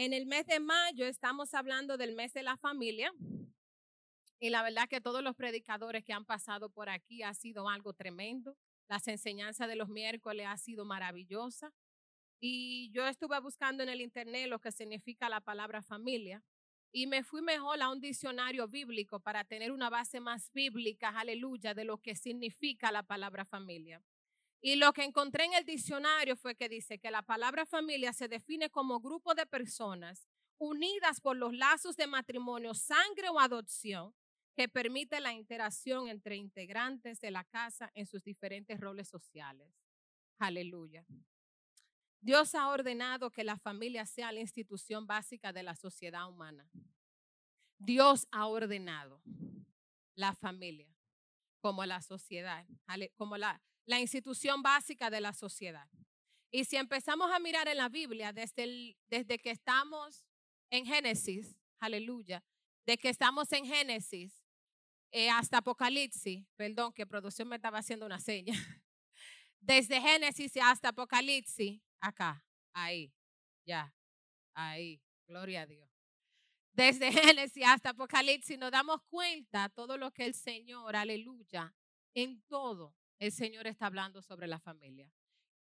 En el mes de mayo estamos hablando del mes de la familia. Y la verdad que todos los predicadores que han pasado por aquí ha sido algo tremendo. Las enseñanzas de los miércoles ha sido maravillosa. Y yo estuve buscando en el internet lo que significa la palabra familia. Y me fui mejor a un diccionario bíblico para tener una base más bíblica, aleluya, de lo que significa la palabra familia. Y lo que encontré en el diccionario fue que dice que la palabra familia se define como grupo de personas unidas por los lazos de matrimonio, sangre o adopción, que permite la interacción entre integrantes de la casa en sus diferentes roles sociales. Aleluya. Dios ha ordenado que la familia sea la institución básica de la sociedad humana. Dios ha ordenado la familia como la sociedad, como la, la institución básica de la sociedad. Y si empezamos a mirar en la Biblia desde, desde que estamos en Génesis, aleluya, de que estamos en Génesis eh, hasta Apocalipsis, perdón que producción me estaba haciendo una seña, desde Génesis hasta Apocalipsis, acá, ahí, ya, ahí, gloria a Dios. Desde Génesis hasta Apocalipsis nos damos cuenta todo lo que el Señor, aleluya, en todo el Señor está hablando sobre la familia.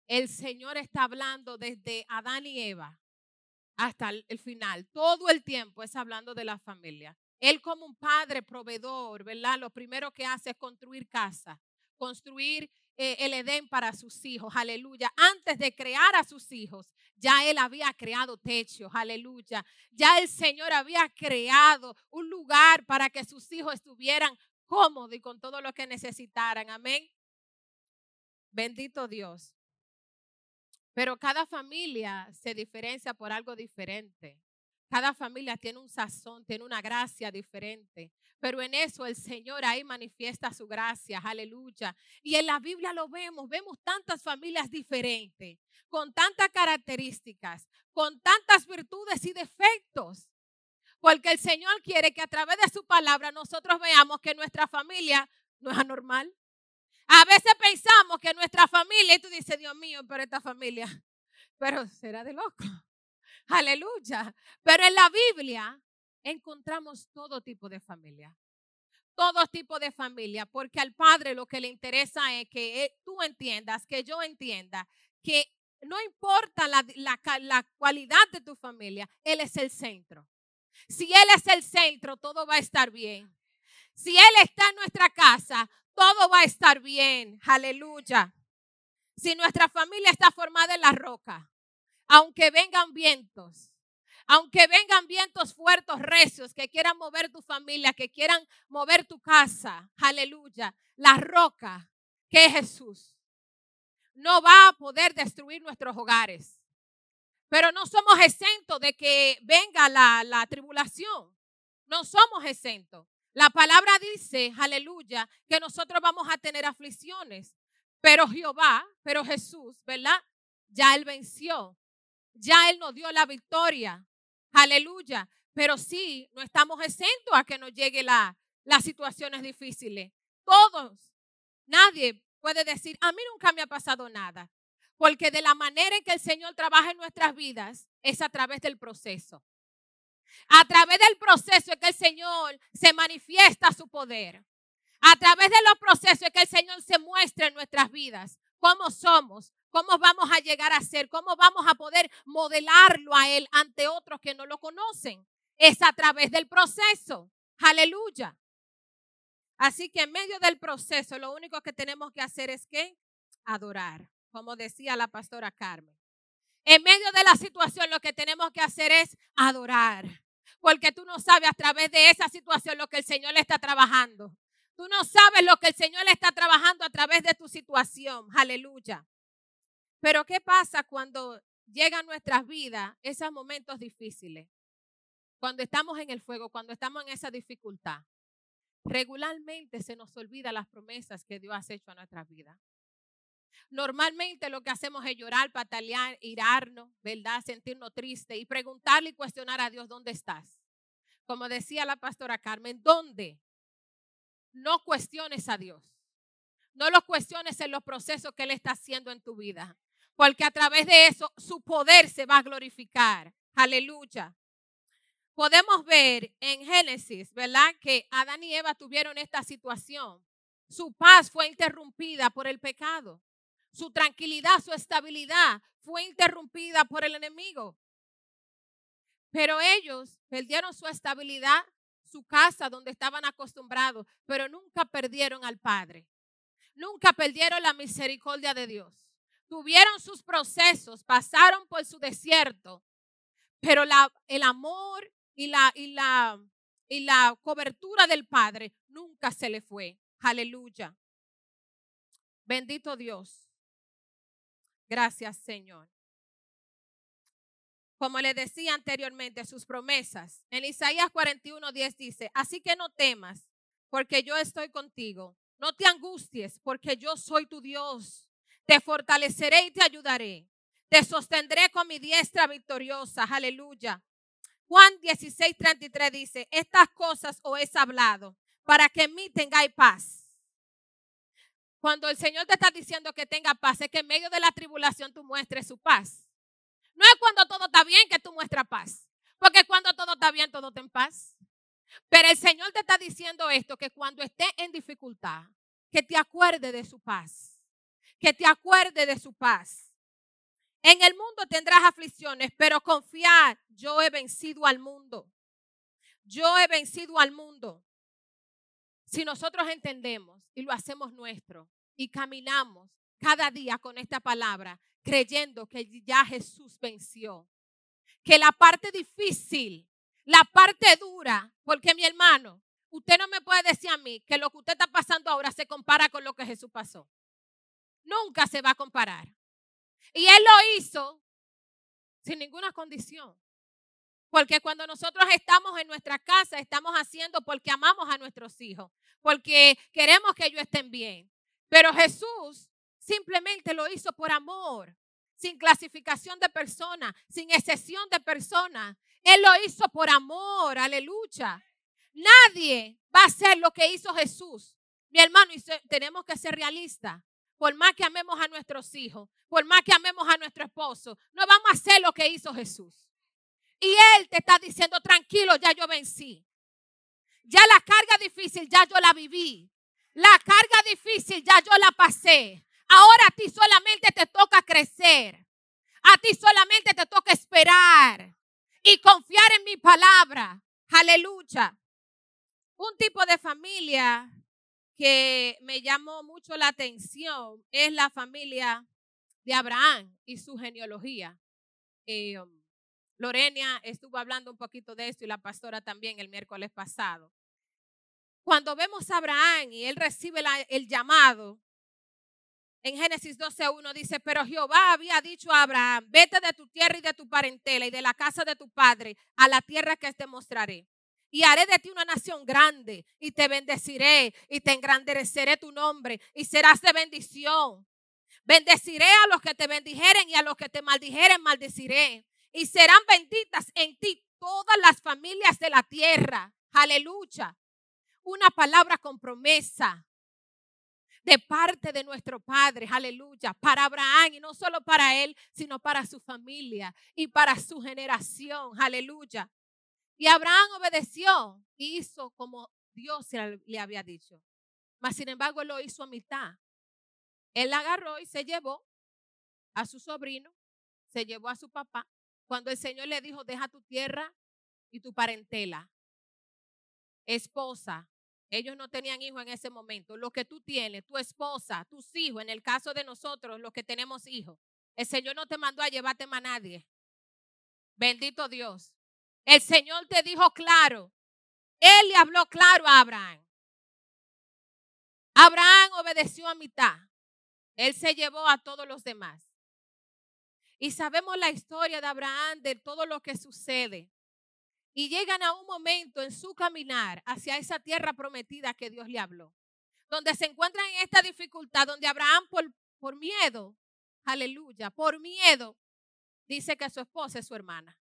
El Señor está hablando desde Adán y Eva hasta el final. Todo el tiempo es hablando de la familia. Él como un padre proveedor, ¿verdad? Lo primero que hace es construir casa, construir eh, el Edén para sus hijos, aleluya. Antes de crear a sus hijos, ya Él había creado techos, aleluya. Ya el Señor había creado un lugar para que sus hijos estuvieran cómodos y con todo lo que necesitaran, amén. Bendito Dios. Pero cada familia se diferencia por algo diferente. Cada familia tiene un sazón, tiene una gracia diferente. Pero en eso el Señor ahí manifiesta su gracia, aleluya. Y en la Biblia lo vemos, vemos tantas familias diferentes, con tantas características, con tantas virtudes y defectos. Porque el Señor quiere que a través de su palabra nosotros veamos que nuestra familia no es anormal, a veces pensamos que nuestra familia, y tú dices, Dios mío, pero esta familia, pero será de loco. Aleluya. Pero en la Biblia encontramos todo tipo de familia. Todo tipo de familia, porque al Padre lo que le interesa es que tú entiendas, que yo entienda, que no importa la, la cualidad de tu familia, Él es el centro. Si Él es el centro, todo va a estar bien. Si Él está en nuestra casa, todo va a estar bien. Aleluya. Si nuestra familia está formada en la roca, aunque vengan vientos, aunque vengan vientos fuertes, recios, que quieran mover tu familia, que quieran mover tu casa, aleluya, la roca que es Jesús, no va a poder destruir nuestros hogares. Pero no somos exentos de que venga la, la tribulación. No somos exentos. La palabra dice, aleluya, que nosotros vamos a tener aflicciones, pero Jehová, pero Jesús, ¿verdad? Ya Él venció, ya Él nos dio la victoria, aleluya. Pero sí, no estamos exentos a que nos lleguen la, las situaciones difíciles. Todos, nadie puede decir, a mí nunca me ha pasado nada. Porque de la manera en que el Señor trabaja en nuestras vidas es a través del proceso. A través del proceso es que el Señor se manifiesta su poder. A través de los procesos es que el Señor se muestra en nuestras vidas cómo somos, cómo vamos a llegar a ser, cómo vamos a poder modelarlo a Él ante otros que no lo conocen. Es a través del proceso. Aleluya. Así que en medio del proceso lo único que tenemos que hacer es que adorar, como decía la pastora Carmen. En medio de la situación lo que tenemos que hacer es adorar. Porque tú no sabes a través de esa situación lo que el Señor está trabajando. Tú no sabes lo que el Señor está trabajando a través de tu situación. Aleluya. Pero ¿qué pasa cuando llegan nuestras vidas esos momentos difíciles? Cuando estamos en el fuego, cuando estamos en esa dificultad. Regularmente se nos olvida las promesas que Dios ha hecho a nuestras vidas. Normalmente lo que hacemos es llorar, patalear, irarnos, ¿verdad? Sentirnos tristes y preguntarle y cuestionar a Dios, ¿dónde estás? Como decía la pastora Carmen, ¿dónde? No cuestiones a Dios. No lo cuestiones en los procesos que Él está haciendo en tu vida. Porque a través de eso su poder se va a glorificar. Aleluya. Podemos ver en Génesis, ¿verdad? Que Adán y Eva tuvieron esta situación. Su paz fue interrumpida por el pecado. Su tranquilidad, su estabilidad fue interrumpida por el enemigo. Pero ellos perdieron su estabilidad, su casa donde estaban acostumbrados, pero nunca perdieron al Padre. Nunca perdieron la misericordia de Dios. Tuvieron sus procesos, pasaron por su desierto, pero el amor y la, y, la, y la cobertura del Padre nunca se le fue. Aleluya. Bendito Dios. Gracias, Señor. Como le decía anteriormente, sus promesas. En Isaías 41, 10 dice, así que no temas, porque yo estoy contigo. No te angusties, porque yo soy tu Dios. Te fortaleceré y te ayudaré. Te sostendré con mi diestra victoriosa. Aleluya. Juan 16, 33 dice, estas cosas os he hablado para que en mí tengáis paz. Cuando el Señor te está diciendo que tenga paz, es que en medio de la tribulación tú muestres su paz. No es cuando todo está bien que tú muestras paz. Porque cuando todo está bien, todo está en paz. Pero el Señor te está diciendo esto, que cuando esté en dificultad, que te acuerde de su paz. Que te acuerde de su paz. En el mundo tendrás aflicciones, pero confiar, yo he vencido al mundo. Yo he vencido al mundo. Si nosotros entendemos y lo hacemos nuestro y caminamos cada día con esta palabra, creyendo que ya Jesús venció. Que la parte difícil, la parte dura, porque mi hermano, usted no me puede decir a mí que lo que usted está pasando ahora se compara con lo que Jesús pasó. Nunca se va a comparar. Y Él lo hizo sin ninguna condición. Porque cuando nosotros estamos en nuestra casa, estamos haciendo porque amamos a nuestros hijos, porque queremos que ellos estén bien. Pero Jesús Simplemente lo hizo por amor, sin clasificación de persona, sin excepción de persona. Él lo hizo por amor, aleluya. Nadie va a hacer lo que hizo Jesús. Mi hermano, tenemos que ser realistas. Por más que amemos a nuestros hijos, por más que amemos a nuestro esposo, no vamos a hacer lo que hizo Jesús. Y Él te está diciendo, tranquilo, ya yo vencí. Ya la carga difícil, ya yo la viví. La carga difícil, ya yo la pasé. Ahora a ti solamente te toca crecer. A ti solamente te toca esperar y confiar en mi palabra. Aleluya. Un tipo de familia que me llamó mucho la atención es la familia de Abraham y su genealogía. Eh, Lorena estuvo hablando un poquito de esto y la pastora también el miércoles pasado. Cuando vemos a Abraham y él recibe el llamado, en Génesis 12.1 dice, pero Jehová había dicho a Abraham, vete de tu tierra y de tu parentela y de la casa de tu padre a la tierra que te mostraré. Y haré de ti una nación grande y te bendeciré y te engrandeceré tu nombre y serás de bendición. Bendeciré a los que te bendijeren y a los que te maldijeren maldeciré. Y serán benditas en ti todas las familias de la tierra. Aleluya. Una palabra con promesa de parte de nuestro Padre, aleluya, para Abraham y no solo para él, sino para su familia y para su generación, aleluya. Y Abraham obedeció y hizo como Dios le había dicho. Mas sin embargo, él lo hizo a mitad. Él agarró y se llevó a su sobrino, se llevó a su papá. Cuando el Señor le dijo, deja tu tierra y tu parentela, esposa, ellos no tenían hijos en ese momento. Lo que tú tienes, tu esposa, tus hijos, en el caso de nosotros, los que tenemos hijos, el Señor no te mandó a llevarte más a nadie. Bendito Dios. El Señor te dijo claro. Él le habló claro a Abraham. Abraham obedeció a mitad. Él se llevó a todos los demás. Y sabemos la historia de Abraham, de todo lo que sucede y llegan a un momento en su caminar hacia esa tierra prometida que Dios le habló, donde se encuentran en esta dificultad, donde Abraham por, por miedo, aleluya, por miedo, dice que su esposa es su hermana.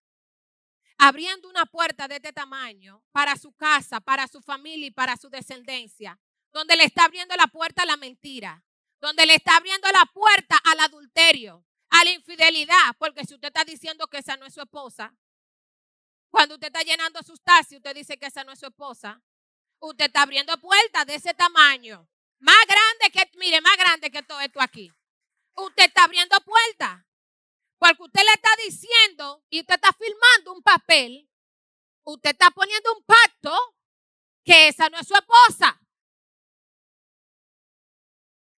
Abriendo una puerta de este tamaño para su casa, para su familia y para su descendencia, donde le está abriendo la puerta a la mentira, donde le está abriendo la puerta al adulterio, a la infidelidad, porque si usted está diciendo que esa no es su esposa, Cuando usted está llenando sus taxis, usted dice que esa no es su esposa. Usted está abriendo puertas de ese tamaño. Más grande que, mire, más grande que todo esto aquí. Usted está abriendo puertas. Porque usted le está diciendo y usted está firmando un papel. Usted está poniendo un pacto que esa no es su esposa.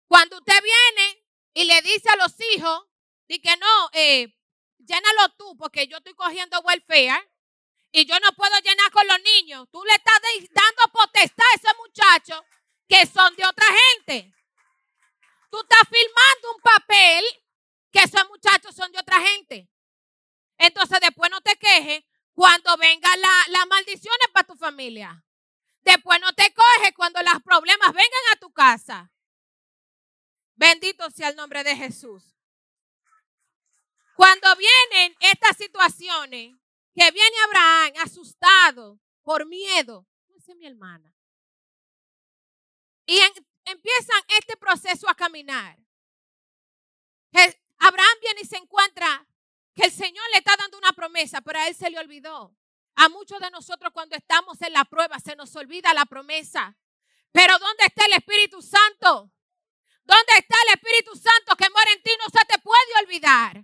Cuando usted viene y le dice a los hijos, di que no, eh, llénalo tú porque yo estoy cogiendo welfare y yo no puedo llenar con los niños. Tú le estás dando potestad a ese muchacho que son de otra gente. Tú estás firmando un papel que esos muchachos son de otra gente. Entonces después no te quejes cuando vengan las la maldiciones para tu familia. Después no te coges cuando los problemas vengan a tu casa. Bendito sea el nombre de Jesús. Cuando vienen estas situaciones, que viene Abraham asustado por miedo, no mi hermana, y empiezan este proceso a caminar. Abraham viene y se encuentra que el Señor le está dando una promesa, pero a él se le olvidó. A muchos de nosotros cuando estamos en la prueba se nos olvida la promesa. Pero ¿dónde está el Espíritu Santo? ¿Dónde está el Espíritu Santo que muere en ti? No se te puede olvidar.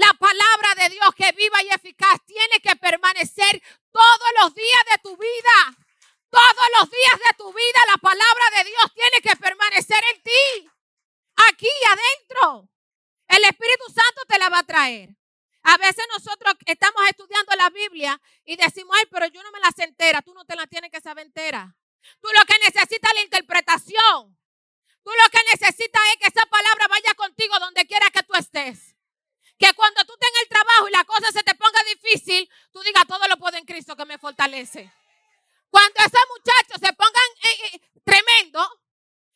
La palabra de Dios que viva y eficaz tiene que permanecer todos los días de tu vida. Todos los días de tu vida la palabra de Dios tiene que permanecer en ti. Aquí adentro. El Espíritu Santo te la va a traer. A veces nosotros estamos estudiando la Biblia y decimos, ay, pero yo no me la sé entera. Tú no te la tienes que saber entera. Tú lo que necesitas es la interpretación. Tú lo que necesitas es que esa palabra vaya contigo donde quiera que tú estés. Que cuando tú tengas el trabajo y la cosa se te ponga difícil, tú digas, todo lo puedo en Cristo que me fortalece. Cuando esos muchachos se pongan tremendo,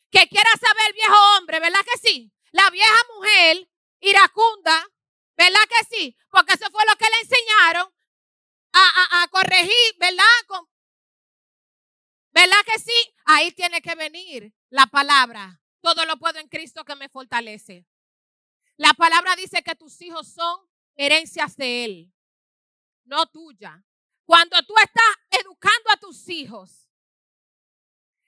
que quiera saber el viejo hombre, ¿verdad que sí? La vieja mujer iracunda, ¿verdad que sí? Porque eso fue lo que le enseñaron a corregir, ¿verdad? ¿Verdad que sí? Ahí tiene que venir la palabra. Todo lo puedo en Cristo que me fortalece. La palabra dice que tus hijos son herencias de Él, no tuya. Cuando tú estás educando a tus hijos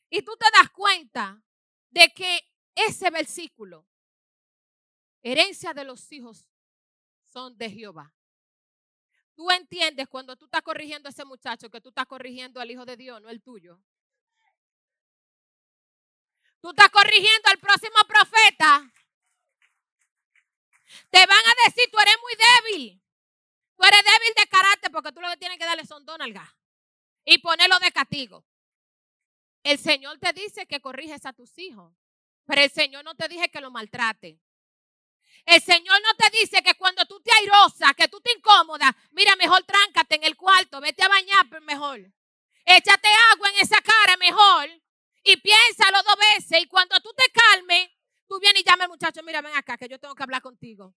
y tú te das cuenta de que ese versículo, herencia de los hijos, son de Jehová. Tú entiendes cuando tú estás corrigiendo a ese muchacho que tú estás corrigiendo al hijo de Dios, no el tuyo. Tú estás corrigiendo al próximo profeta. Te van a decir, tú eres muy débil. Tú eres débil de carácter porque tú lo que tienes que darle son donalgas y ponerlo de castigo. El Señor te dice que corriges a tus hijos, pero el Señor no te dice que lo maltrate. El Señor no te dice que cuando tú te airosas, que tú te incómodas, mira, mejor tráncate en el cuarto, vete a bañar mejor. Échate agua en esa cara mejor y piénsalo dos veces. Y cuando tú te calmes, tú vienes y llamas al muchacho, mira, ven acá, que yo tengo que hablar contigo.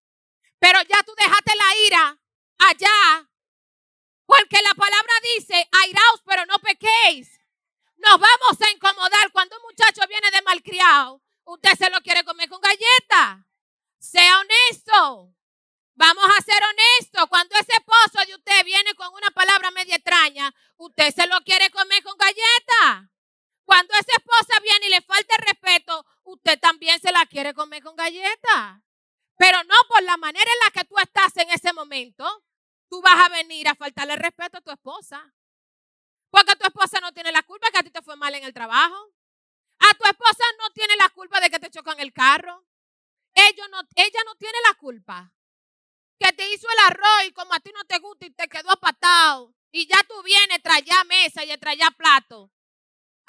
Pero ya tú dejaste la ira allá. Porque la palabra dice, airaos, pero no pequéis. Nos vamos a incomodar cuando un muchacho viene de malcriado. Usted se lo quiere comer con galleta. Sea honesto. Vamos a ser honestos. Cuando ese esposo de usted viene con una palabra media extraña, usted se lo quiere comer con galleta. Cuando esa esposa viene y le falta el respeto, usted también se la quiere comer con galleta. Pero no por la manera en la que tú estás en ese momento, tú vas a venir a faltarle respeto a tu esposa. Porque tu esposa no tiene la culpa que a ti te fue mal en el trabajo. A tu esposa no tiene la culpa de que te chocan el carro. Ella no, ella no tiene la culpa. Que te hizo el arroz y como a ti no te gusta y te quedó apatado. Y ya tú vienes, traía mesa y traía plato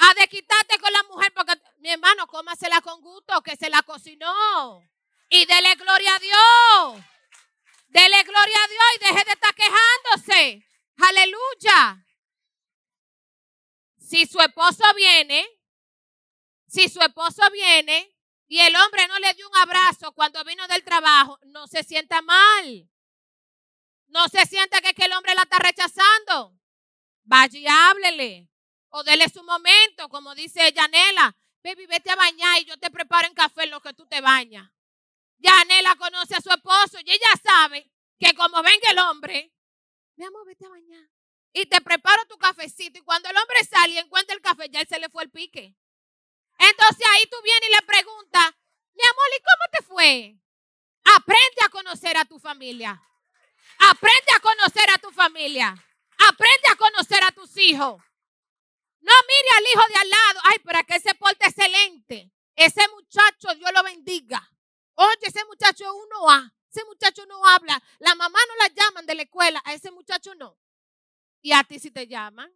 a de quitarte con la mujer porque mi hermano, cómasela con gusto, que se la cocinó. Y dele gloria a Dios. Dele gloria a Dios y deje de estar quejándose. Aleluya. Si su esposo viene, si su esposo viene y el hombre no le dio un abrazo cuando vino del trabajo, no se sienta mal. No se sienta que, que el hombre la está rechazando. Vaya y háblele. O dele su momento, como dice Yanela. Baby, vete a bañar y yo te preparo en café en lo que tú te bañas. Yanela conoce a su esposo y ella sabe que como venga el hombre, mi amor, vete a bañar. y te preparo tu cafecito y cuando el hombre sale y encuentra el café, ya él se le fue el pique. Entonces ahí tú vienes y le preguntas, mi amor, ¿y cómo te fue? Aprende a conocer a tu familia. Aprende a conocer a tu familia. Aprende a conocer a tus hijos. No mire al hijo de al lado. Ay, para que ese porte excelente. Ese muchacho, Dios lo bendiga. Oye, ese muchacho uno a. Ese muchacho no habla. La mamá no la llaman de la escuela. A ese muchacho no. Y a ti si te llaman.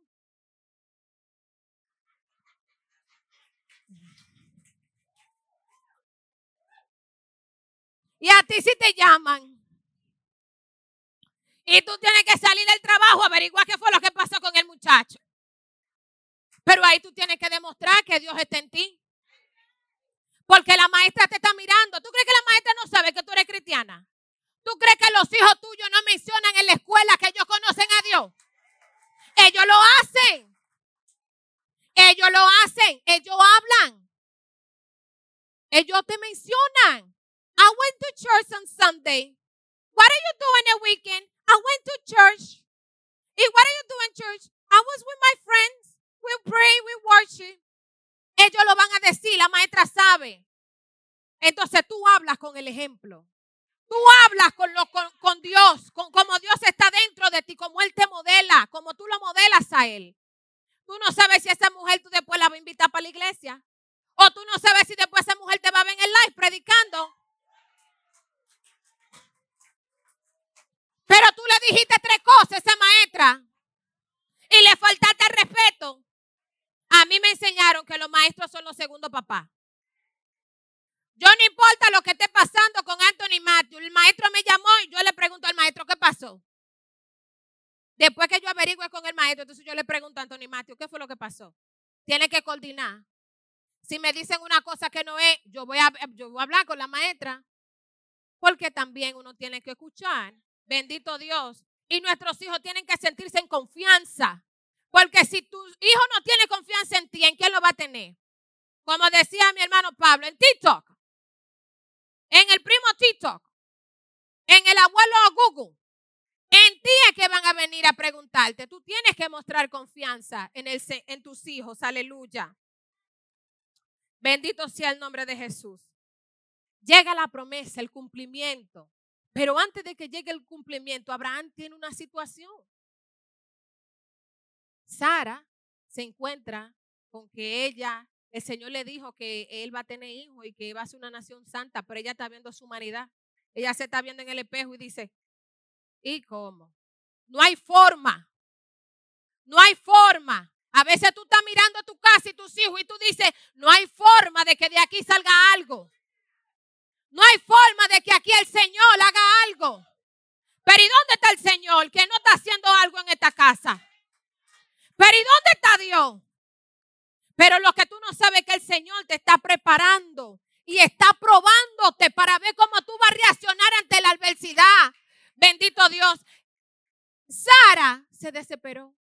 Y a ti si te llaman. Y tú tienes que salir del trabajo, averiguar qué fue lo que pasó con el muchacho. Pero ahí tú tienes que demostrar que Dios está en ti. Porque la maestra te está mirando. ¿Tú crees que la maestra no sabe que tú eres cristiana? ¿Tú crees que los hijos tuyos no mencionan en la escuela que ellos conocen a Dios? Ellos lo hacen. Ellos lo hacen. Ellos hablan. Ellos te mencionan. I went to church on Sunday. What are you doing a weekend? I went to church. ¿Y what are you doing church? I was with my friends. We pray, we worship. Ellos lo van a decir, la maestra sabe. Entonces tú hablas con el ejemplo. Tú hablas con, Dios, con, como Dios está dentro de ti, como Él te modela, como tú lo modelas a Él. Tú no sabes si esa mujer tú después la vas a invitar para la iglesia. O tú no sabes si después esa mujer te va a ver en el live predicando. Pero tú le dijiste tres cosas a esa maestra y le faltaste el respeto. A mí me enseñaron que los maestros son los segundos papás. Yo no importa lo que esté pasando con Anthony Matthew. El maestro me llamó y yo le pregunto al maestro qué pasó. Después que yo averigüe con el maestro, entonces yo le pregunto a Anthony Matthew qué fue lo que pasó. Tiene que coordinar. Si me dicen una cosa que no es, yo voy a, yo voy a hablar con la maestra. Porque también uno tiene que escuchar. Bendito Dios. Y nuestros hijos tienen que sentirse en confianza. Porque si tu hijo no tiene confianza en ti, ¿en quién lo va a tener? Como decía mi hermano Pablo, en TikTok, en el primo TikTok, en el abuelo Google. En ti es que van a venir a preguntarte. Tú tienes que mostrar confianza en, el, en tus hijos. Aleluya. Bendito sea el nombre de Jesús. Llega la promesa, el cumplimiento. Pero antes de que llegue el cumplimiento, Abraham tiene una situación. Sara se encuentra con que ella, el Señor le dijo que él va a tener hijos y que va a ser una nación santa, pero ella está viendo su humanidad. Ella se está viendo en el espejo y dice, ¿y cómo? No hay forma. No hay forma. A veces tú estás mirando a tu casa y tus hijos y tú dices, no hay forma de que de aquí salga algo. No hay forma de que aquí el Señor haga algo. Pero ¿y dónde está el Señor que no está haciendo algo en esta casa? Pero ¿y dónde está Dios? Pero lo que tú no sabes es que el Señor te está preparando y está probándote para ver cómo tú vas a reaccionar ante la adversidad. Bendito Dios. Sara se desesperó.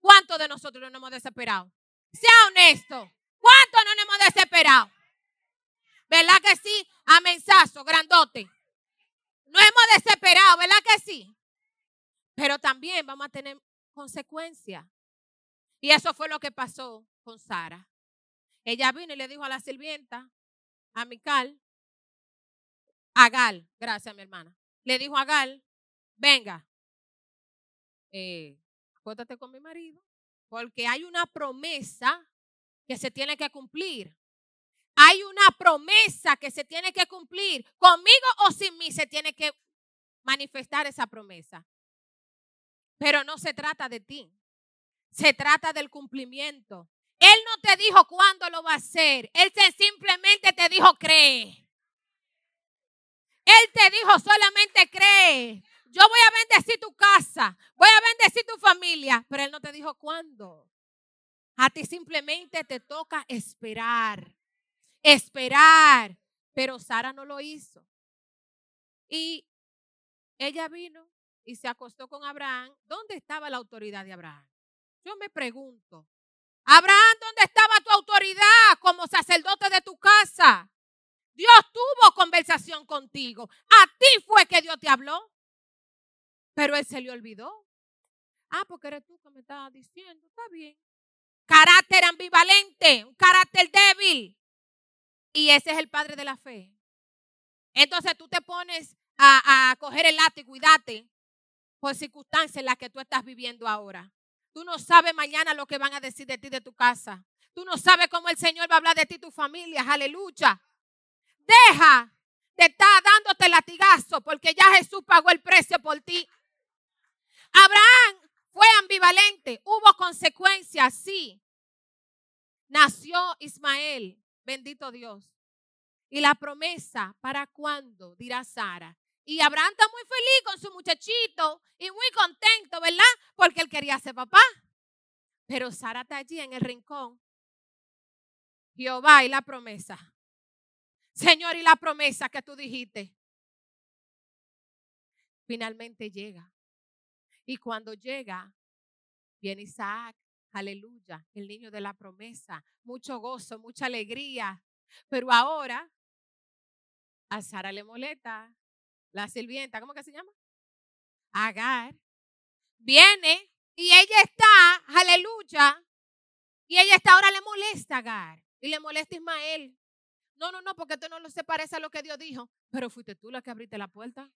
¿Cuántos de nosotros nos hemos desesperado? Sea honesto. ¿Cuántos nos hemos desesperado? ¿Verdad que sí? Amensazo, grandote. No hemos desesperado, ¿verdad que sí? Pero también vamos a tener consecuencias. Y eso fue lo que pasó con Sara. Ella vino y le dijo a la sirvienta, a Mical, a Gal, gracias mi hermana, le dijo a Gal, venga, eh, con mi marido, porque hay una promesa que se tiene que cumplir. Hay una promesa que se tiene que cumplir. Conmigo o sin mí se tiene que manifestar esa promesa. Pero no se trata de ti. Se trata del cumplimiento. Él no te dijo cuándo lo va a hacer. Él simplemente te dijo cree. Él te dijo solamente cree. Yo voy a bendecir tu casa. Voy a bendecir tu familia. Pero Él no te dijo cuándo. A ti simplemente te toca esperar. Esperar. Pero Sara no lo hizo. Y ella vino y se acostó con Abraham. ¿Dónde estaba la autoridad de Abraham? Yo me pregunto, Abraham, ¿dónde estaba tu autoridad como sacerdote de tu casa? Dios tuvo conversación contigo. A ti fue que Dios te habló. Pero él se le olvidó. Ah, porque eres tú que me estabas diciendo. Está bien. Carácter ambivalente, un carácter débil. Y ese es el padre de la fe. Entonces tú te pones a, coger el látigo y date por circunstancias en las que tú estás viviendo ahora. Tú no sabes mañana lo que van a decir de ti, de tu casa. Tú no sabes cómo el Señor va a hablar de ti, tu familia. Aleluya. Deja de estar dándote latigazo porque ya Jesús pagó el precio por ti. Abraham fue ambivalente. Hubo consecuencias, sí. Nació Ismael. Bendito Dios. Y la promesa, ¿para cuándo? Dirá Sara. Y Abraham está muy feliz con su muchachito y muy contento, ¿verdad? Porque él quería ser papá. Pero Sara está allí en el rincón. Jehová y la promesa. Señor, y la promesa que tú dijiste. Finalmente llega. Y cuando llega, viene Isaac. Aleluya, el niño de la promesa. Mucho gozo, mucha alegría. Pero ahora a Sara le molesta la sirvienta, ¿cómo que se llama? Agar. Viene y ella está, aleluya, y ella está ahora le molesta a Agar y le molesta a Ismael. No, no, no, porque esto no se parece a lo que Dios dijo. Pero fuiste tú la que abriste la puerta.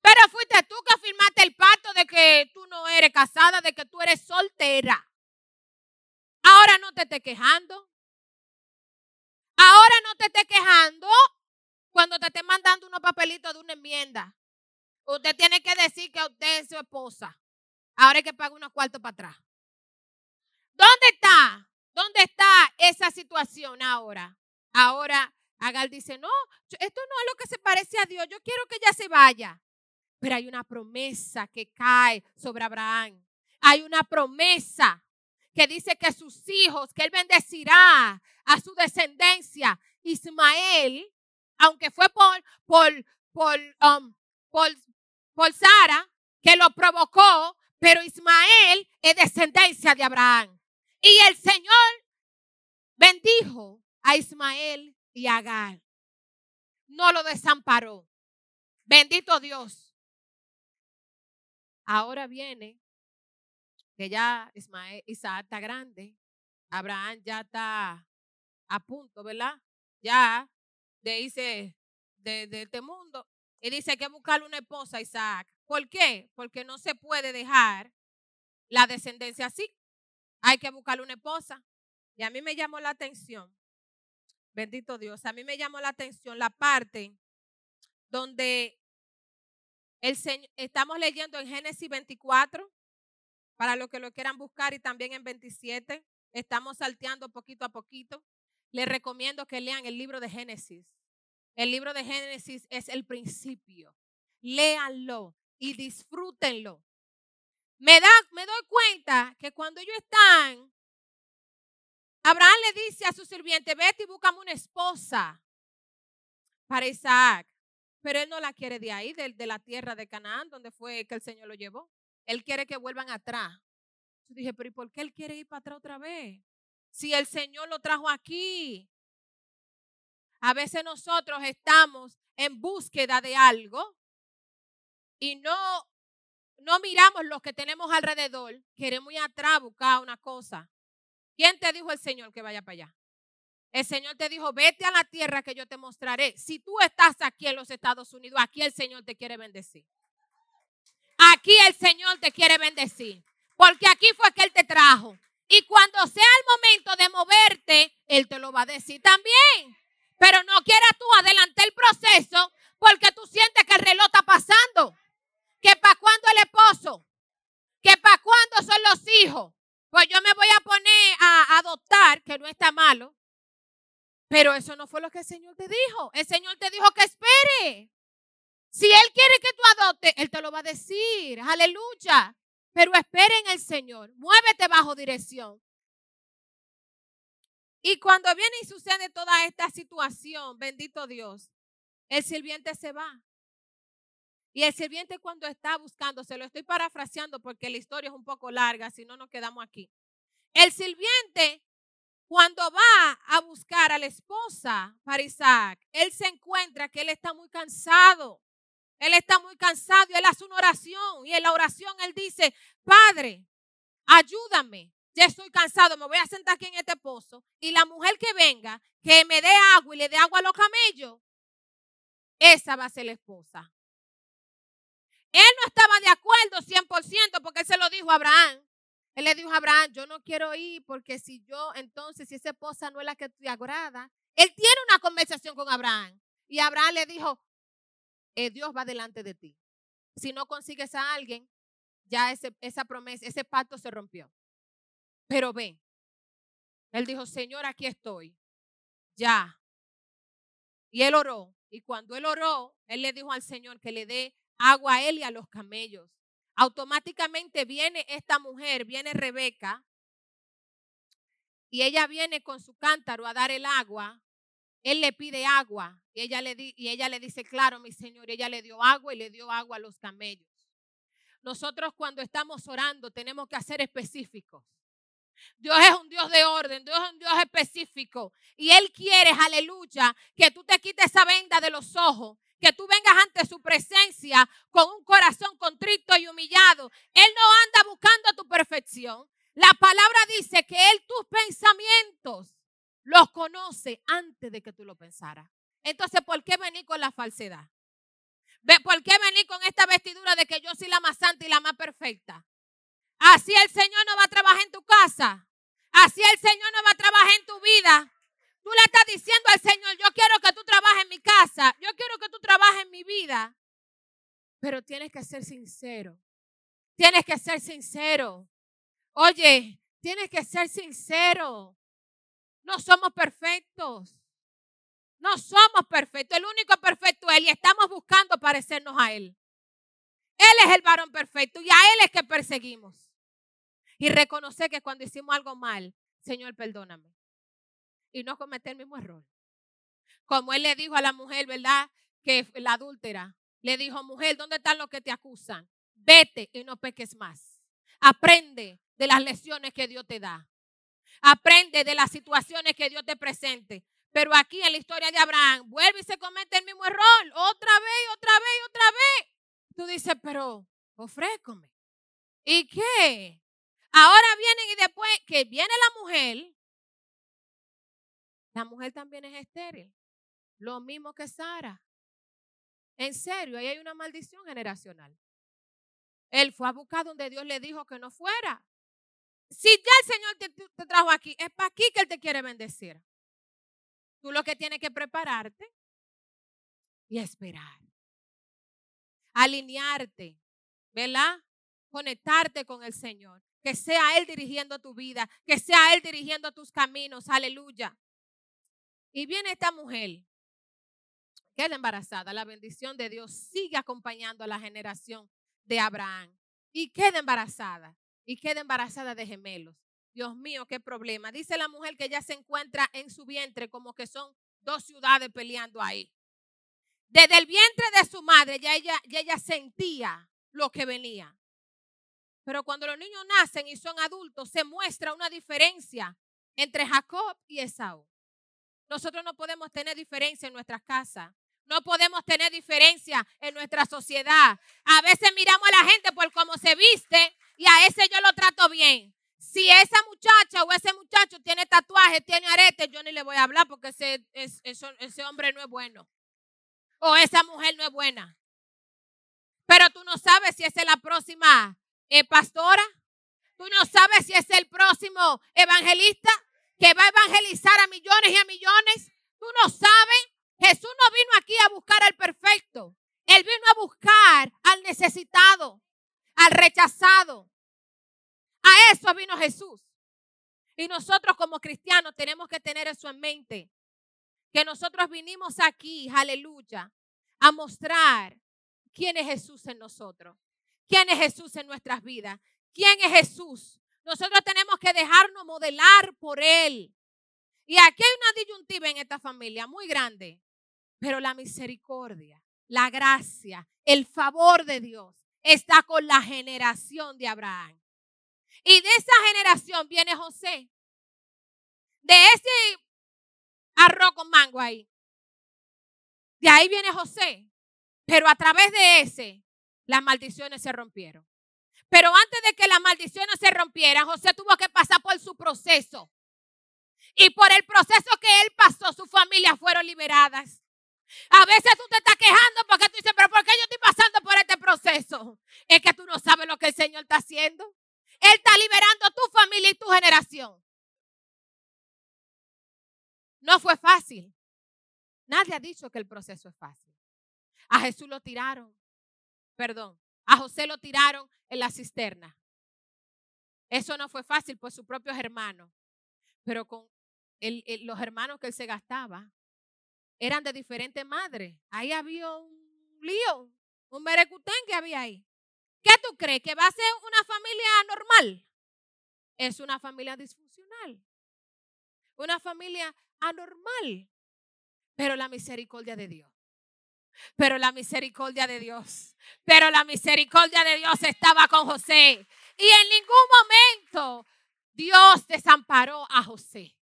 Pero fuiste tú que firmaste el pacto de que tú no eres casada, de que tú eres soltera. Ahora no te estés quejando. Ahora no te estés quejando cuando te esté mandando unos papelitos de una enmienda. Usted tiene que decir que usted es su esposa. Ahora hay que pagar unos cuartos para atrás. ¿Dónde está? ¿Dónde está esa situación ahora? Ahora Agal dice, no, esto no es lo que se parece a Dios. Yo quiero que ella se vaya. Pero hay una promesa que cae sobre Abraham. Hay una promesa que dice que sus hijos, que él bendecirá a su descendencia. Ismael, aunque fue por, por, por, um, por, por Sara, que lo provocó, pero Ismael es descendencia de Abraham. Y el Señor bendijo a Ismael y a Agar. No lo desamparó. Bendito Dios. Ahora viene que ya Ismael, Isaac está grande. Abraham ya está a punto, ¿verdad? Ya de de, de, este mundo. Y dice que buscarle una esposa a Isaac. ¿Por qué? Porque no se puede dejar la descendencia así. Hay que buscarle una esposa. Y a mí me llamó la atención, bendito Dios, a mí me llamó la atención la parte donde el Señor, estamos leyendo en Génesis 24, para los que lo quieran buscar, y también en 27. Estamos salteando poquito a poquito. Les recomiendo que lean el libro de Génesis. El libro de Génesis es el principio. Léanlo y disfrútenlo. Me, da, me doy cuenta que cuando ellos están, Abraham le dice a su sirviente, vete y búscame una esposa para Isaac. Pero él no la quiere de ahí, de, de la tierra de Canaán, donde fue que el Señor lo llevó. Él quiere que vuelvan atrás. Yo dije, pero ¿y por qué él quiere ir para atrás otra vez? Si el Señor lo trajo aquí. A veces nosotros estamos en búsqueda de algo y no no miramos lo que tenemos alrededor, queremos ir atrás buscar una cosa. ¿Quién te dijo el Señor que vaya para allá? El Señor te dijo, vete a la tierra que yo te mostraré. Si tú estás aquí en los Estados Unidos, aquí el Señor te quiere bendecir. Aquí el Señor te quiere bendecir. Porque aquí fue que Él te trajo. Y cuando sea el momento de moverte, Él te lo va a decir también. Pero no quieras tú adelantar el proceso porque tú sientes que el reloj está pasando que para cuándo el esposo, que para cuándo son los hijos. Pues yo me voy a poner a adoptar, que no está malo. Pero eso no fue lo que el Señor te dijo. El Señor te dijo que espere. Si Él quiere que tú adoptes, Él te lo va a decir. Aleluya. Pero espere en el Señor. Muévete bajo dirección. Y cuando viene y sucede toda esta situación, bendito Dios, el sirviente se va. Y el sirviente cuando está buscando, se lo estoy parafraseando porque la historia es un poco larga, si no nos quedamos aquí. El sirviente cuando va a buscar a la esposa para Isaac, él se encuentra que él está muy cansado. Él está muy cansado y él hace una oración. Y en la oración él dice, Padre, ayúdame. Ya estoy cansado, me voy a sentar aquí en este pozo. Y la mujer que venga, que me dé agua y le dé agua a los camellos, esa va a ser la esposa. Él no estaba de acuerdo 100% porque él se lo dijo a Abraham. Él le dijo a Abraham, yo no quiero ir porque si yo, entonces, si esa esposa no es la que te agrada. Él tiene una conversación con Abraham. Y Abraham le dijo, eh, Dios va delante de ti. Si no consigues a alguien, ya esa promesa, ese pacto se rompió. Pero ve, él dijo, Señor, aquí estoy. Ya. Y él oró. Y cuando él oró, él le dijo al Señor que le dé agua a él y a los camellos. Automáticamente viene esta mujer, viene Rebeca, y ella viene con su cántaro a dar el agua. Él le pide agua y ella le, y ella le dice, claro, mi Señor, ella le dio agua y le dio agua a los camellos. Nosotros cuando estamos orando tenemos que hacer específicos. Dios es un Dios de orden, Dios es un Dios específico. Y Él quiere, aleluya, que tú te quites esa venda de los ojos, que tú vengas ante su presencia con un corazón contrito y humillado. Él no anda buscando tu perfección. La palabra dice que Él tus pensamientos los conoce antes de que tú lo pensaras. Entonces, ¿por qué venir con la falsedad? ¿Por qué venir con esta vestidura de que yo soy la más santa y la más perfecta? Así el Señor no va a trabajar en tu casa. Así el Señor no va a trabajar en tu vida. Tú le estás diciendo al Señor, yo quiero que tú trabajes en mi casa. Yo quiero que tú trabajes en mi vida. Pero tienes que ser sincero. Tienes que ser sincero. Oye, tienes que ser sincero. No somos perfectos. No somos perfectos. El único perfecto es Él y estamos buscando parecernos a Él. Él es el varón perfecto y a Él es que perseguimos y reconocer que cuando hicimos algo mal, Señor, perdóname. Y no cometer el mismo error. Como él le dijo a la mujer, ¿verdad? Que la adúltera. Le dijo, mujer, ¿dónde están los que te acusan? Vete y no peques más. Aprende de las lecciones que Dios te da. Aprende de las situaciones que Dios te presente. Pero aquí en la historia de Abraham, vuelve y se comete el mismo error. Otra vez, otra vez, otra vez. Tú dices, pero ofrécome. ¿Y qué? Ahora vienen y después que viene la mujer, la mujer también es estéril. Lo mismo que Sara. En serio, ahí hay una maldición generacional. Él fue a buscar donde Dios le dijo que no fuera. Si ya el Señor te, trajo aquí, es para aquí que Él te quiere bendecir. Tú lo que tienes que prepararte y esperar. Alinearte, ¿verdad? Conectarte con el Señor que sea Él dirigiendo tu vida, que sea Él dirigiendo tus caminos, aleluya. Y viene esta mujer, queda embarazada, la bendición de Dios sigue acompañando a la generación de Abraham y queda embarazada y queda embarazada de gemelos. Dios mío, qué problema. Dice la mujer que ya se encuentra en su vientre como que son dos ciudades peleando ahí. Desde el vientre de su madre ya ella, ya ella sentía lo que venía. Pero cuando los niños nacen y son adultos, se muestra una diferencia entre Jacob y Esaú. Nosotros no podemos tener diferencia en nuestras casas. No podemos tener diferencia en nuestra sociedad. A veces miramos a la gente por cómo se viste y a ese yo lo trato bien. Si esa muchacha o ese muchacho tiene tatuaje, tiene arete, yo ni le voy a hablar porque ese, ese hombre no es bueno. O esa mujer no es buena. Pero tú no sabes si esa es la próxima eh, pastora, tú no sabes si es el próximo evangelista que va a evangelizar a millones y a millones. Tú no sabes. Jesús no vino aquí a buscar al perfecto. Él vino a buscar al necesitado, al rechazado. A eso vino Jesús. Y nosotros como cristianos tenemos que tener eso en mente. Que nosotros vinimos aquí, aleluya, a mostrar quién es Jesús en nosotros. ¿Quién es Jesús en nuestras vidas? ¿Quién es Jesús? Nosotros tenemos que dejarnos modelar por Él. Y aquí hay una disyuntiva en esta familia muy grande. Pero la misericordia, la gracia, el favor de Dios está con la generación de Abraham. Y de esa generación viene José. De ese arroz con mango ahí. De ahí viene José. Pero a través de ese, las maldiciones se rompieron. Pero antes de que las maldiciones se rompieran, José tuvo que pasar por su proceso. Y por el proceso que él pasó, sus familias fueron liberadas. A veces tú te estás quejando porque tú dices, pero ¿por qué yo estoy pasando por este proceso? Es que tú no sabes lo que el Señor está haciendo. Él está liberando tu familia y tu generación. No fue fácil. Nadie ha dicho que el proceso es fácil. A Jesús lo tiraron, perdón, a José lo tiraron en la cisterna. Eso no fue fácil por sus propios hermanos, pero con los hermanos que él se gastaba eran de diferentes madres. Ahí había un lío, un merecutén que había ahí. ¿Qué tú crees? ¿Que va a ser una familia normal? Es una familia disfuncional. Una familia anormal. Pero la misericordia de Dios. Pero la misericordia de Dios. Pero la misericordia de Dios estaba con José. Y en ningún momento Dios desamparó a José.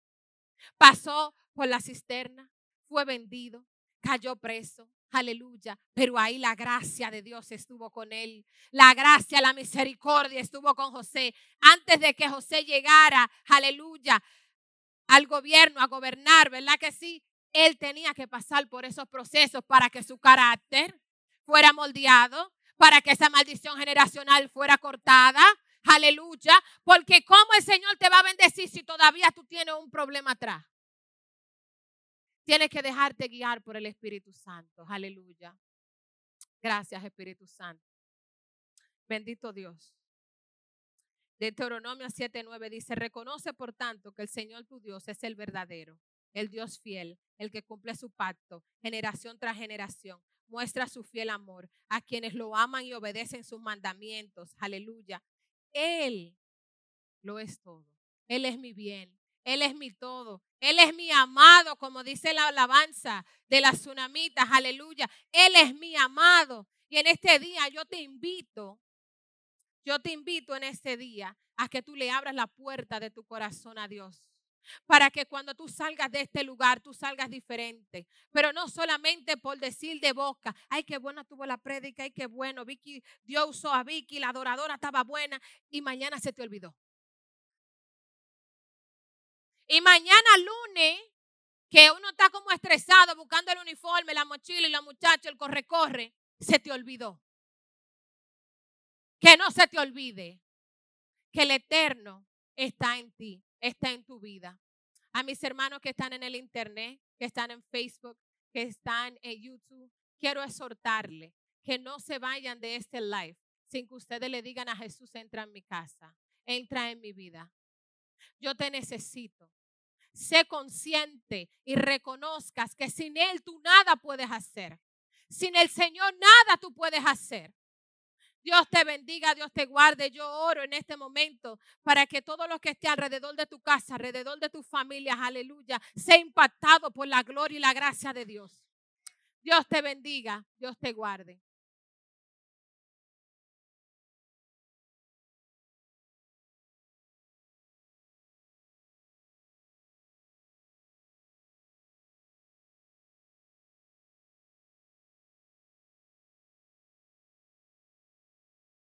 Pasó por la cisterna, fue vendido, cayó preso. Aleluya. Pero ahí la gracia de Dios estuvo con él. La gracia, la misericordia estuvo con José. Antes de que José llegara, aleluya, al gobierno, a gobernar, ¿verdad que sí? Él tenía que pasar por esos procesos para que su carácter fuera moldeado, para que esa maldición generacional fuera cortada. Aleluya. Porque ¿cómo el Señor te va a bendecir si todavía tú tienes un problema atrás? Tienes que dejarte guiar por el Espíritu Santo. Aleluya. Gracias, Espíritu Santo. Bendito Dios. Deuteronomio 7:9 dice, reconoce por tanto que el Señor tu Dios es el verdadero, el Dios fiel, el que cumple su pacto, generación tras generación. Muestra su fiel amor a quienes lo aman y obedecen sus mandamientos. Aleluya. Él lo es todo. Él es mi bien. Él es mi todo. Él es mi amado, como dice la alabanza de las tsunamitas. Aleluya. Él es mi amado. Y en este día yo te invito, yo te invito en este día a que tú le abras la puerta de tu corazón a Dios. Para que cuando tú salgas de este lugar, tú salgas diferente. Pero no solamente por decir de boca, ay, qué buena tuvo la prédica, ay, qué bueno, Vicky, Dios usó a Vicky, la adoradora estaba buena y mañana se te olvidó. Y mañana lunes, que uno está como estresado buscando el uniforme, la mochila y la muchacha, el corre-corre, se te olvidó. Que no se te olvide que el eterno está en ti, está en tu vida. A mis hermanos que están en el internet, que están en Facebook, que están en YouTube, quiero exhortarle que no se vayan de este live sin que ustedes le digan a Jesús, entra en mi casa, entra en mi vida. Yo te necesito sé consciente y reconozcas que sin Él tú nada puedes hacer. Sin el Señor nada tú puedes hacer. Dios te bendiga, Dios te guarde. Yo oro en este momento para que todo lo que esté alrededor de tu casa, alrededor de tu familia, aleluya, sea impactado por la gloria y la gracia de Dios. Dios te bendiga, Dios te guarde.